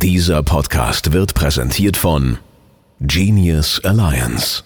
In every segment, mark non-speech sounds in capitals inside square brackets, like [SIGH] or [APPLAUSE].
Dieser Podcast wird präsentiert von Genius Alliance.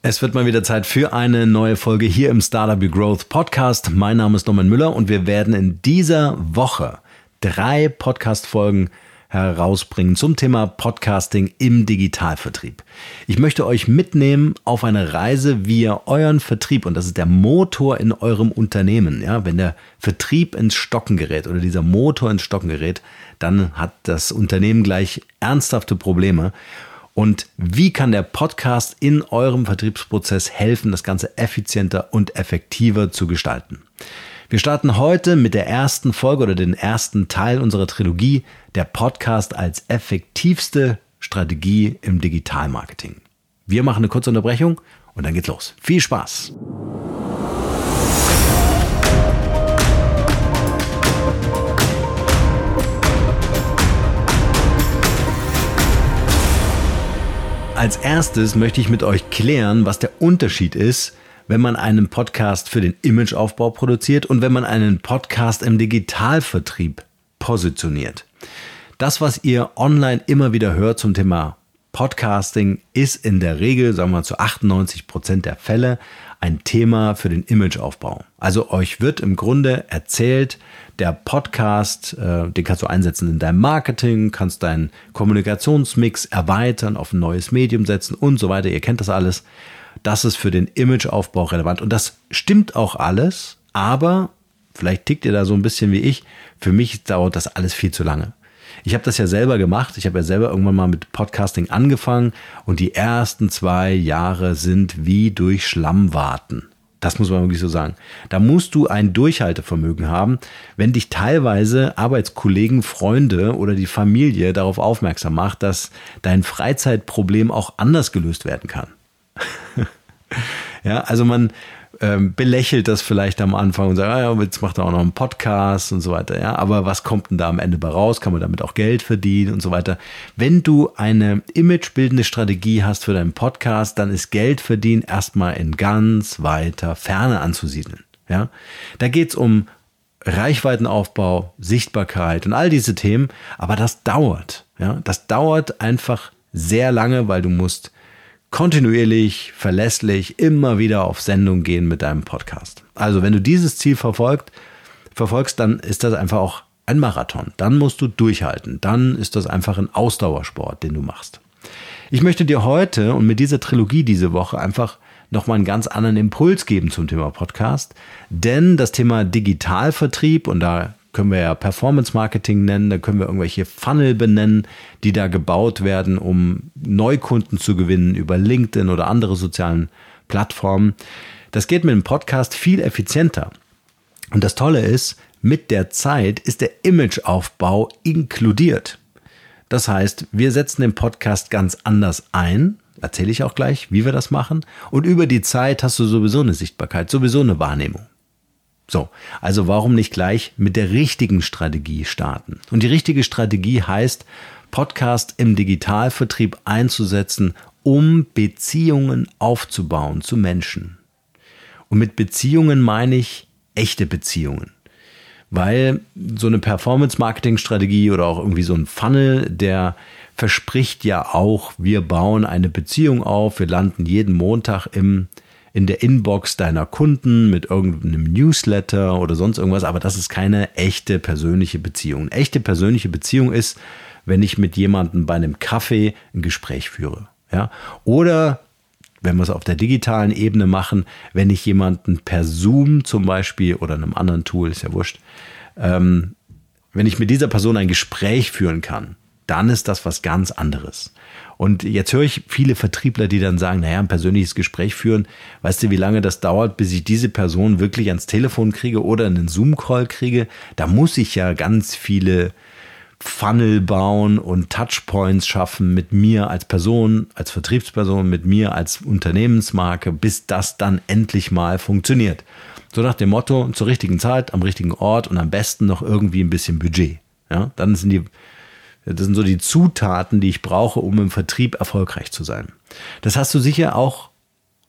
Es wird mal wieder Zeit für eine neue Folge hier im Startup Growth Podcast. Mein Name ist Norman Müller und wir werden in dieser Woche drei Podcast-Folgen herausbringen zum Thema Podcasting im Digitalvertrieb. Ich möchte euch mitnehmen auf eine Reise, wie ihr euren Vertrieb, und das ist der Motor in eurem Unternehmen, ja, wenn der Vertrieb ins Stocken gerät oder dieser Motor ins Stocken gerät, dann hat das Unternehmen gleich ernsthafte Probleme. Und wie kann der Podcast in eurem Vertriebsprozess helfen, das Ganze effizienter und effektiver zu gestalten? Wir starten heute mit der ersten Folge oder den ersten Teil unserer Trilogie, der Podcast als effektivste Strategie im Digitalmarketing. Wir machen eine kurze Unterbrechung und dann geht's los. Viel Spaß! Als erstes möchte ich mit euch klären, was der Unterschied ist wenn man einen Podcast für den Imageaufbau produziert und wenn man einen Podcast im Digitalvertrieb positioniert. Das, was ihr online immer wieder hört zum Thema Podcasting, ist in der Regel, sagen wir mal zu 98 Prozent der Fälle, ein Thema für den Imageaufbau. Also euch wird im Grunde erzählt, der Podcast, äh, den kannst du einsetzen in deinem Marketing, kannst deinen Kommunikationsmix erweitern, auf ein neues Medium setzen und so weiter. Ihr kennt das alles das ist für den Imageaufbau relevant. Und das stimmt auch alles, aber vielleicht tickt ihr da so ein bisschen wie ich. Für mich dauert das alles viel zu lange. Ich habe das ja selber gemacht. Ich habe ja selber irgendwann mal mit Podcasting angefangen und die ersten zwei Jahre sind wie durch Schlamm warten. Das muss man wirklich so sagen. Da musst du ein Durchhaltevermögen haben, wenn dich teilweise Arbeitskollegen, Freunde oder die Familie darauf aufmerksam macht, dass dein Freizeitproblem auch anders gelöst werden kann. [LAUGHS] ja, also man ähm, belächelt das vielleicht am Anfang und sagt, ah ja, jetzt macht er auch noch einen Podcast und so weiter. Ja, aber was kommt denn da am Ende bei raus? Kann man damit auch Geld verdienen und so weiter? Wenn du eine imagebildende Strategie hast für deinen Podcast, dann ist Geld verdienen erstmal in ganz weiter Ferne anzusiedeln. Ja, da geht's um Reichweitenaufbau, Sichtbarkeit und all diese Themen, aber das dauert. Ja, das dauert einfach sehr lange, weil du musst kontinuierlich, verlässlich, immer wieder auf Sendung gehen mit deinem Podcast. Also wenn du dieses Ziel verfolgt, verfolgst, dann ist das einfach auch ein Marathon. Dann musst du durchhalten. Dann ist das einfach ein Ausdauersport, den du machst. Ich möchte dir heute und mit dieser Trilogie diese Woche einfach nochmal einen ganz anderen Impuls geben zum Thema Podcast. Denn das Thema Digitalvertrieb, und da können wir ja Performance Marketing nennen, da können wir irgendwelche Funnel benennen, die da gebaut werden, um Neukunden zu gewinnen über LinkedIn oder andere sozialen Plattformen. Das geht mit dem Podcast viel effizienter. Und das Tolle ist, mit der Zeit ist der Imageaufbau inkludiert. Das heißt, wir setzen den Podcast ganz anders ein, erzähle ich auch gleich, wie wir das machen. Und über die Zeit hast du sowieso eine Sichtbarkeit, sowieso eine Wahrnehmung. So, also warum nicht gleich mit der richtigen Strategie starten? Und die richtige Strategie heißt, Podcast im Digitalvertrieb einzusetzen, um Beziehungen aufzubauen zu Menschen. Und mit Beziehungen meine ich echte Beziehungen. Weil so eine Performance-Marketing-Strategie oder auch irgendwie so ein Funnel, der verspricht ja auch, wir bauen eine Beziehung auf, wir landen jeden Montag im in der Inbox deiner Kunden mit irgendeinem Newsletter oder sonst irgendwas, aber das ist keine echte persönliche Beziehung. Eine echte persönliche Beziehung ist, wenn ich mit jemandem bei einem Kaffee ein Gespräch führe. Ja? Oder wenn wir es auf der digitalen Ebene machen, wenn ich jemanden per Zoom zum Beispiel oder einem anderen Tool, ist ja wurscht, ähm, wenn ich mit dieser Person ein Gespräch führen kann, dann ist das was ganz anderes. Und jetzt höre ich viele Vertriebler, die dann sagen, naja, ein persönliches Gespräch führen. Weißt du, wie lange das dauert, bis ich diese Person wirklich ans Telefon kriege oder einen Zoom-Call kriege? Da muss ich ja ganz viele Funnel bauen und Touchpoints schaffen mit mir als Person, als Vertriebsperson, mit mir als Unternehmensmarke, bis das dann endlich mal funktioniert. So nach dem Motto, zur richtigen Zeit, am richtigen Ort und am besten noch irgendwie ein bisschen Budget. Ja, dann sind die das sind so die Zutaten, die ich brauche, um im Vertrieb erfolgreich zu sein. Das hast du sicher auch,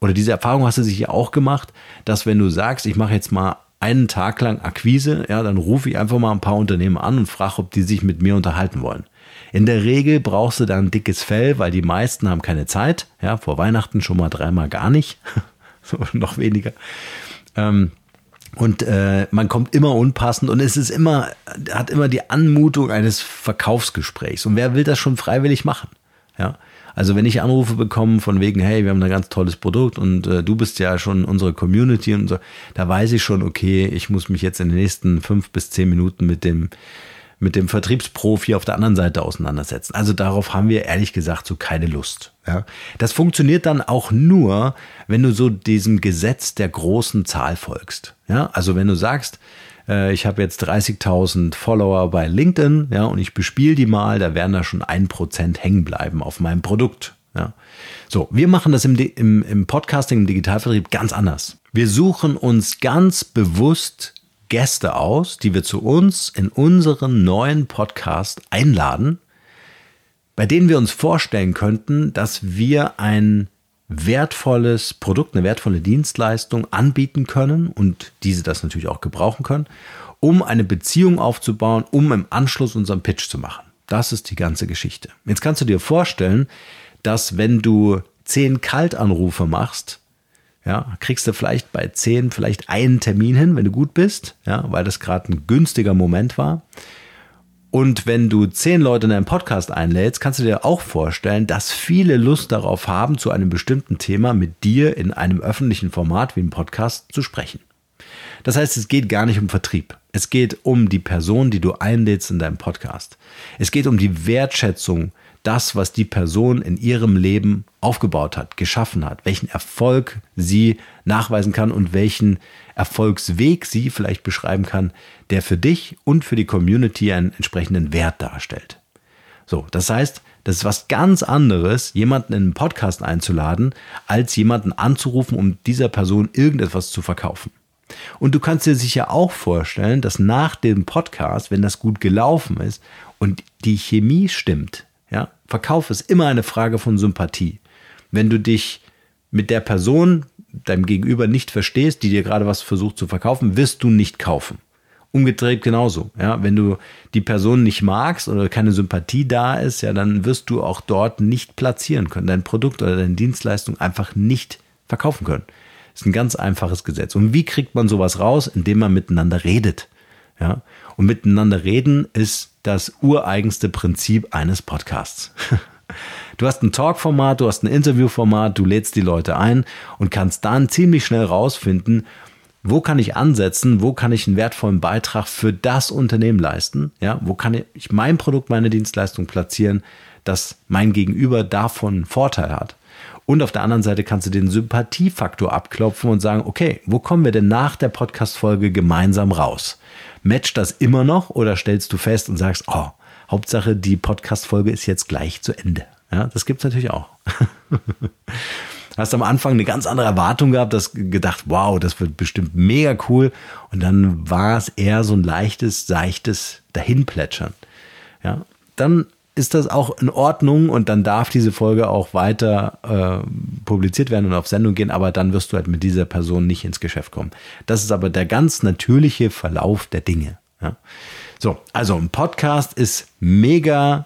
oder diese Erfahrung hast du sicher auch gemacht, dass wenn du sagst, ich mache jetzt mal einen Tag lang Akquise, ja, dann rufe ich einfach mal ein paar Unternehmen an und frage, ob die sich mit mir unterhalten wollen. In der Regel brauchst du da ein dickes Fell, weil die meisten haben keine Zeit. Ja, vor Weihnachten schon mal dreimal gar nicht. [LAUGHS] noch weniger. Ähm, und äh, man kommt immer unpassend und es ist immer, hat immer die Anmutung eines Verkaufsgesprächs. Und wer will das schon freiwillig machen? Ja. Also wenn ich Anrufe bekomme von wegen, hey, wir haben ein ganz tolles Produkt und äh, du bist ja schon unsere Community und so, da weiß ich schon, okay, ich muss mich jetzt in den nächsten fünf bis zehn Minuten mit dem mit dem Vertriebsprofi auf der anderen Seite auseinandersetzen. Also darauf haben wir ehrlich gesagt so keine Lust. Ja. Das funktioniert dann auch nur, wenn du so diesem Gesetz der großen Zahl folgst. Ja, also wenn du sagst, äh, ich habe jetzt 30.000 Follower bei LinkedIn, ja, und ich bespiele die mal, da werden da schon ein Prozent hängen bleiben auf meinem Produkt. Ja. So, wir machen das im, im, im Podcasting, im Digitalvertrieb ganz anders. Wir suchen uns ganz bewusst Gäste aus, die wir zu uns in unseren neuen Podcast einladen, bei denen wir uns vorstellen könnten, dass wir ein wertvolles Produkt, eine wertvolle Dienstleistung anbieten können und diese das natürlich auch gebrauchen können, um eine Beziehung aufzubauen, um im Anschluss unseren Pitch zu machen. Das ist die ganze Geschichte. Jetzt kannst du dir vorstellen, dass wenn du zehn Kaltanrufe machst, ja, kriegst du vielleicht bei zehn vielleicht einen Termin hin, wenn du gut bist, ja, weil das gerade ein günstiger Moment war. Und wenn du zehn Leute in deinen Podcast einlädst, kannst du dir auch vorstellen, dass viele Lust darauf haben, zu einem bestimmten Thema mit dir in einem öffentlichen Format wie einem Podcast zu sprechen. Das heißt, es geht gar nicht um Vertrieb. Es geht um die Person, die du einlädst in deinem Podcast. Es geht um die Wertschätzung das, was die Person in ihrem Leben aufgebaut hat, geschaffen hat, welchen Erfolg sie nachweisen kann und welchen Erfolgsweg sie vielleicht beschreiben kann, der für dich und für die Community einen entsprechenden Wert darstellt. So, das heißt, das ist was ganz anderes, jemanden in einen Podcast einzuladen, als jemanden anzurufen, um dieser Person irgendetwas zu verkaufen. Und du kannst dir sicher auch vorstellen, dass nach dem Podcast, wenn das gut gelaufen ist und die Chemie stimmt, Verkauf ist immer eine Frage von Sympathie. Wenn du dich mit der Person, deinem Gegenüber nicht verstehst, die dir gerade was versucht zu verkaufen, wirst du nicht kaufen. Umgedreht genauso. Ja, wenn du die Person nicht magst oder keine Sympathie da ist, ja, dann wirst du auch dort nicht platzieren können, dein Produkt oder deine Dienstleistung einfach nicht verkaufen können. Das ist ein ganz einfaches Gesetz. Und wie kriegt man sowas raus? Indem man miteinander redet. Ja, und miteinander reden ist das ureigenste Prinzip eines Podcasts. [LAUGHS] Du hast ein Talkformat, du hast ein Interviewformat, du lädst die Leute ein und kannst dann ziemlich schnell rausfinden, wo kann ich ansetzen, wo kann ich einen wertvollen Beitrag für das Unternehmen leisten, ja, wo kann ich mein Produkt, meine Dienstleistung platzieren, dass mein Gegenüber davon Vorteil hat. Und auf der anderen Seite kannst du den Sympathiefaktor abklopfen und sagen, okay, wo kommen wir denn nach der Podcast-Folge gemeinsam raus? Matcht das immer noch oder stellst du fest und sagst, oh, Hauptsache die Podcast-Folge ist jetzt gleich zu Ende. Ja, das gibt's natürlich auch. [LAUGHS] Hast am Anfang eine ganz andere Erwartung gehabt, hast gedacht, wow, das wird bestimmt mega cool. Und dann war es eher so ein leichtes, seichtes Dahinplätschern. Ja, dann ist das auch in Ordnung und dann darf diese Folge auch weiter äh, publiziert werden und auf Sendung gehen, aber dann wirst du halt mit dieser Person nicht ins Geschäft kommen. Das ist aber der ganz natürliche Verlauf der Dinge. Ja. So, also ein Podcast ist mega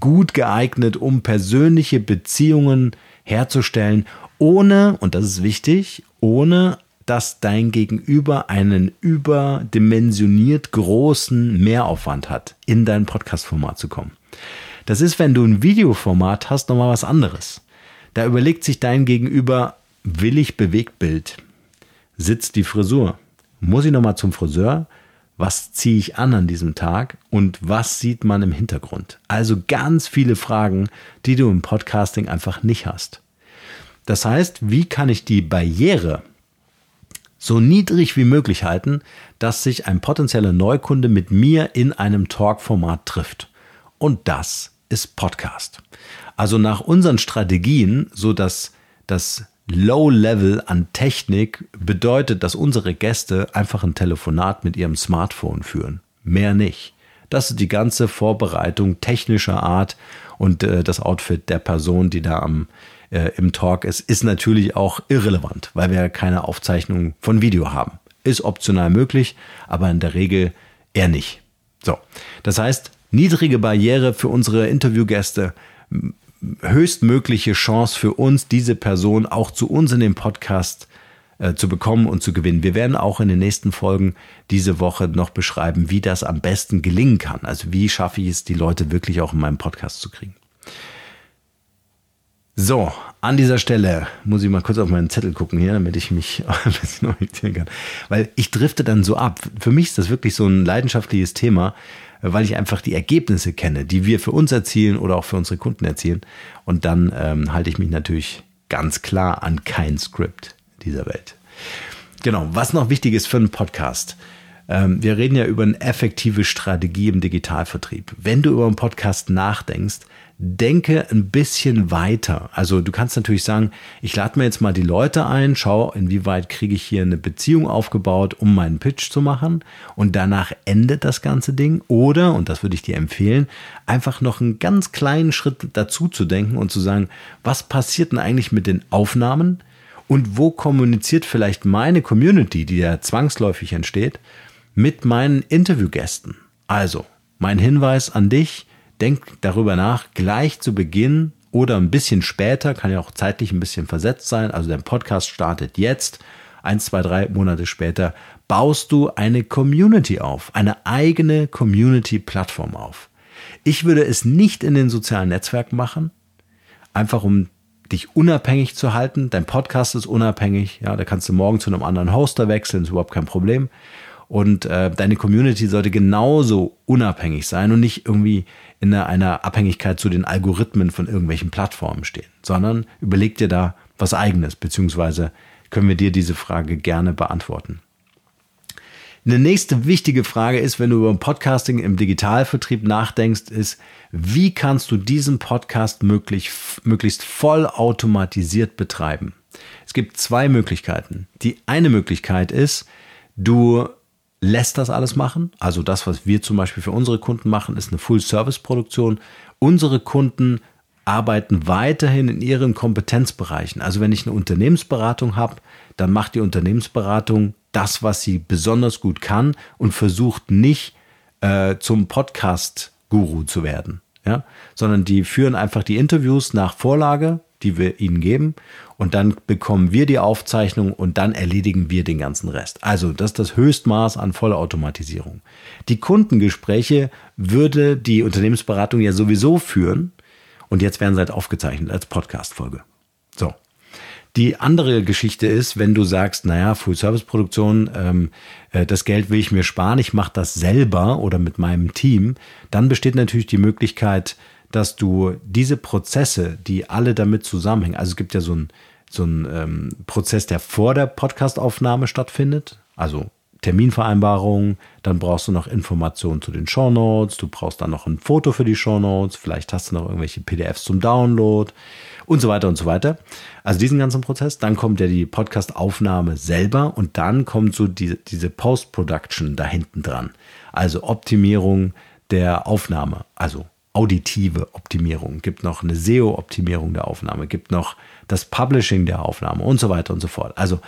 gut geeignet, um persönliche Beziehungen herzustellen, ohne, und das ist wichtig, ohne dass dein Gegenüber einen überdimensioniert großen Mehraufwand hat, in dein Podcast-Format zu kommen. Das ist, wenn du ein Videoformat hast, nochmal was anderes. Da überlegt sich dein Gegenüber, will ich Bewegtbild? Sitzt die Frisur? Muss ich nochmal zum Friseur? Was ziehe ich an an diesem Tag? Und was sieht man im Hintergrund? Also ganz viele Fragen, die du im Podcasting einfach nicht hast. Das heißt, wie kann ich die Barriere so niedrig wie möglich halten, dass sich ein potenzieller Neukunde mit mir in einem Talk-Format trifft? Und das ist Podcast. Also nach unseren Strategien, so dass das Low-Level an Technik bedeutet, dass unsere Gäste einfach ein Telefonat mit ihrem Smartphone führen. Mehr nicht. Das ist die ganze Vorbereitung technischer Art und äh, das Outfit der Person, die da am, äh, im Talk ist, ist natürlich auch irrelevant, weil wir keine Aufzeichnung von Video haben. Ist optional möglich, aber in der Regel eher nicht. So, das heißt, niedrige Barriere für unsere Interviewgäste, höchstmögliche Chance für uns, diese Person auch zu uns in den Podcast äh, zu bekommen und zu gewinnen. Wir werden auch in den nächsten Folgen diese Woche noch beschreiben, wie das am besten gelingen kann. Also wie schaffe ich es, die Leute wirklich auch in meinem Podcast zu kriegen. So, an dieser Stelle muss ich mal kurz auf meinen Zettel gucken hier, damit ich mich [LAUGHS] ein bisschen orientieren kann. Weil ich drifte dann so ab. Für mich ist das wirklich so ein leidenschaftliches Thema, weil ich einfach die Ergebnisse kenne, die wir für uns erzielen oder auch für unsere Kunden erzielen. Und dann ähm, halte ich mich natürlich ganz klar an kein Skript dieser Welt. Genau, was noch wichtig ist für einen Podcast. Ähm, wir reden ja über eine effektive Strategie im Digitalvertrieb. Wenn du über einen Podcast nachdenkst, denke ein bisschen weiter. Also du kannst natürlich sagen, ich lade mir jetzt mal die Leute ein, schau, inwieweit kriege ich hier eine Beziehung aufgebaut, um meinen Pitch zu machen und danach endet das ganze Ding. Oder, und das würde ich dir empfehlen, einfach noch einen ganz kleinen Schritt dazu zu denken und zu sagen, was passiert denn eigentlich mit den Aufnahmen und wo kommuniziert vielleicht meine Community, die ja zwangsläufig entsteht, mit meinen Interviewgästen. Also, mein Hinweis an dich, denk darüber nach, gleich zu Beginn oder ein bisschen später, kann ja auch zeitlich ein bisschen versetzt sein, also dein Podcast startet jetzt, eins, zwei, drei Monate später, baust du eine Community auf, eine eigene Community-Plattform auf. Ich würde es nicht in den sozialen Netzwerken machen, einfach um dich unabhängig zu halten. Dein Podcast ist unabhängig, ja, da kannst du morgen zu einem anderen Hoster wechseln, ist überhaupt kein Problem. Und äh, deine Community sollte genauso unabhängig sein und nicht irgendwie in einer, Abhängigkeit zu den Algorithmen von irgendwelchen Plattformen stehen, sondern überleg dir da was eigenes, beziehungsweise können wir dir diese Frage gerne beantworten. Eine nächste wichtige Frage ist, wenn du über Podcasting im Digitalvertrieb nachdenkst, ist, wie kannst du diesen Podcast möglich, möglichst vollautomatisiert betreiben? Es gibt zwei Möglichkeiten. Die eine Möglichkeit ist, du lässt das alles machen. Also das, was wir zum Beispiel für unsere Kunden machen, ist eine Full-Service-Produktion. Unsere Kunden arbeiten weiterhin in ihren Kompetenzbereichen. Also wenn ich eine Unternehmensberatung habe, dann macht die Unternehmensberatung das, was sie besonders gut kann und versucht nicht äh, zum Podcast-Guru zu werden. Ja? Sondern die führen einfach die Interviews nach Vorlage, die wir ihnen geben und dann bekommen wir die Aufzeichnung und dann erledigen wir den ganzen Rest. Also das ist das Höchstmaß an Vollautomatisierung. Die Kundengespräche würde die Unternehmensberatung ja sowieso führen und jetzt werden sie halt aufgezeichnet als Podcast-Folge. So. Die andere Geschichte ist, wenn du sagst, naja, Full-Service-Produktion, ähm, äh, das Geld will ich mir sparen, ich mache das selber oder mit meinem Team, dann besteht natürlich die Möglichkeit, dass du diese Prozesse, die alle damit zusammenhängen, also es gibt ja so einen so ähm, Prozess, der vor der Podcastaufnahme stattfindet, also Terminvereinbarung, dann brauchst du noch Informationen zu den Shownotes, du brauchst dann noch ein Foto für die Shownotes, vielleicht hast du noch irgendwelche PDFs zum Download und so weiter und so weiter. Also diesen ganzen Prozess, dann kommt ja die Podcastaufnahme selber und dann kommt so die, diese Post-Production da hinten dran. Also Optimierung der Aufnahme, also auditive Optimierung, gibt noch eine SEO-Optimierung der Aufnahme, gibt noch das Publishing der Aufnahme und so weiter und so fort. Also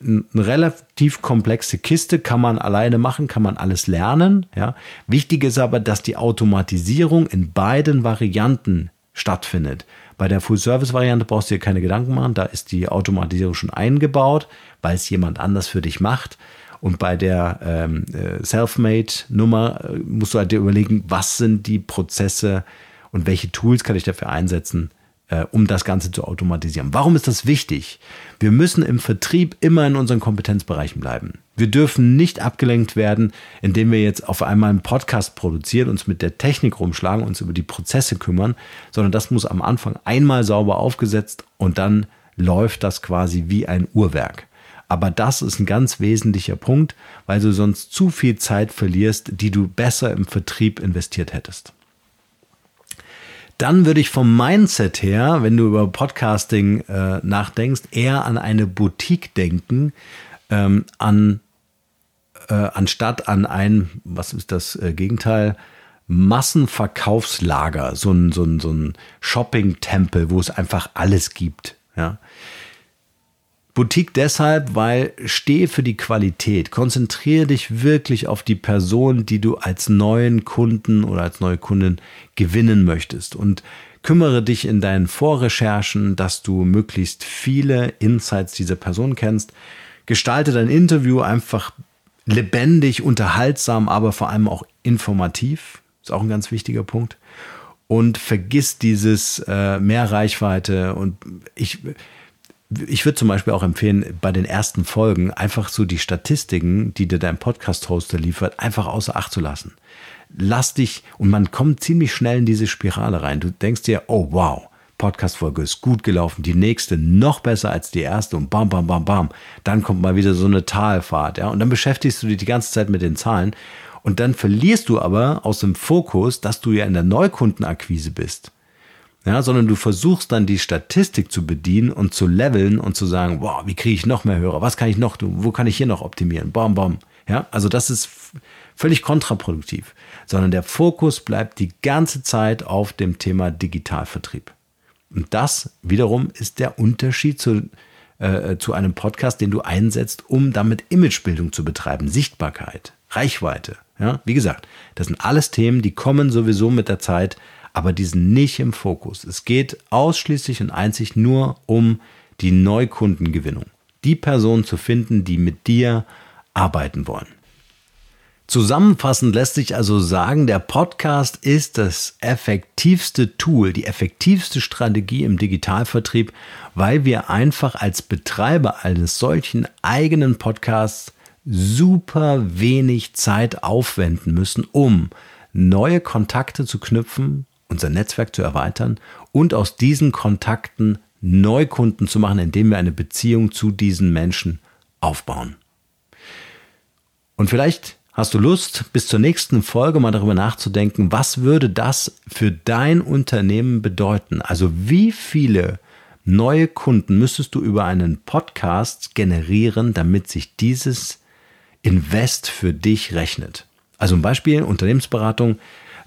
eine relativ komplexe Kiste kann man alleine machen, kann man alles lernen. Ja. Wichtig ist aber, dass die Automatisierung in beiden Varianten stattfindet. Bei der Full-Service-Variante brauchst du dir keine Gedanken machen, da ist die Automatisierung schon eingebaut, weil es jemand anders für dich macht. Und bei der ähm, äh, Selfmade-Nummer äh, musst du halt dir überlegen, was sind die Prozesse und welche Tools kann ich dafür einsetzen, äh, um das Ganze zu automatisieren. Warum ist das wichtig? Wir müssen im Vertrieb immer in unseren Kompetenzbereichen bleiben. Wir dürfen nicht abgelenkt werden, indem wir jetzt auf einmal einen Podcast produzieren, uns mit der Technik rumschlagen, uns über die Prozesse kümmern, sondern das muss am Anfang einmal sauber aufgesetzt und dann läuft das quasi wie ein Uhrwerk. Aber das ist ein ganz wesentlicher Punkt, weil du sonst zu viel Zeit verlierst, die du besser im Vertrieb investiert hättest. Dann würde ich vom Mindset her, wenn du über Podcasting äh, nachdenkst, eher an eine Boutique denken, ähm, an äh, anstatt an ein, was ist das äh, Gegenteil? Massenverkaufslager, so ein, so ein, so ein Shopping-Tempel, wo es einfach alles gibt. Ja. Boutique deshalb, weil stehe für die Qualität. Konzentriere dich wirklich auf die Person, die du als neuen Kunden oder als neue Kundin gewinnen möchtest. Und kümmere dich in deinen Vorrecherchen, dass du möglichst viele Insights dieser Person kennst. Gestalte dein Interview einfach lebendig, unterhaltsam, aber vor allem auch informativ. Ist auch ein ganz wichtiger Punkt. Und vergiss dieses äh, mehr Reichweite und ich ich würde zum Beispiel auch empfehlen, bei den ersten Folgen einfach so die Statistiken, die dir dein Podcast-Hoster liefert, einfach außer Acht zu lassen. Lass dich, und man kommt ziemlich schnell in diese Spirale rein. Du denkst dir, oh wow, Podcast-Folge ist gut gelaufen, die nächste noch besser als die erste und bam, bam, bam, bam. Dann kommt mal wieder so eine Talfahrt, ja. Und dann beschäftigst du dich die ganze Zeit mit den Zahlen. Und dann verlierst du aber aus dem Fokus, dass du ja in der Neukundenakquise bist ja, sondern du versuchst dann die Statistik zu bedienen und zu leveln und zu sagen, wow, wie kriege ich noch mehr Hörer? Was kann ich noch tun? Wo kann ich hier noch optimieren? Bam, bam. Ja, also das ist völlig kontraproduktiv, sondern der Fokus bleibt die ganze Zeit auf dem Thema Digitalvertrieb. Und das wiederum ist der Unterschied zu, äh, zu einem Podcast, den du einsetzt, um damit Imagebildung zu betreiben, Sichtbarkeit, Reichweite. Ja, wie gesagt, das sind alles Themen, die kommen sowieso mit der Zeit aber die sind nicht im Fokus. Es geht ausschließlich und einzig nur um die Neukundengewinnung. Die Personen zu finden, die mit dir arbeiten wollen. Zusammenfassend lässt sich also sagen, der Podcast ist das effektivste Tool, die effektivste Strategie im Digitalvertrieb, weil wir einfach als Betreiber eines solchen eigenen Podcasts super wenig Zeit aufwenden müssen, um neue Kontakte zu knüpfen, unser Netzwerk zu erweitern und aus diesen Kontakten Neukunden zu machen, indem wir eine Beziehung zu diesen Menschen aufbauen. Und vielleicht hast du Lust, bis zur nächsten Folge mal darüber nachzudenken, was würde das für dein Unternehmen bedeuten? Also wie viele neue Kunden müsstest du über einen Podcast generieren, damit sich dieses Invest für dich rechnet? Also ein Beispiel, Unternehmensberatung,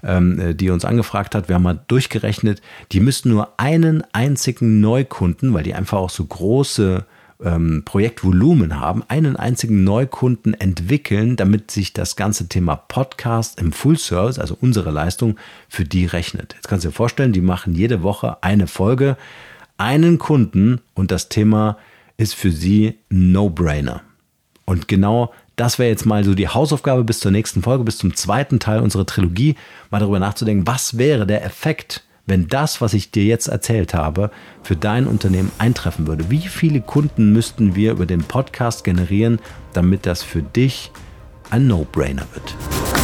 ähm, äh, die uns angefragt hat. Wir haben mal durchgerechnet, die müssten nur einen einzigen Neukunden, weil die einfach auch so große ähm, Projektvolumen haben, einen einzigen Neukunden entwickeln, damit sich das ganze Thema Podcast im Full Service, also unsere Leistung, für die rechnet. Jetzt kannst du dir vorstellen, die machen jede Woche eine Folge, einen Kunden und das Thema ist für sie No-Brainer. Und genau das wäre jetzt mal so die Hausaufgabe bis zur nächsten Folge, bis zum zweiten Teil unserer Trilogie, mal darüber nachzudenken, was wäre der Effekt, wenn das, was ich dir jetzt erzählt habe, für dein Unternehmen eintreffen würde. Wie viele Kunden müssten wir über den Podcast generieren, damit das für dich ein No-Brainer wird?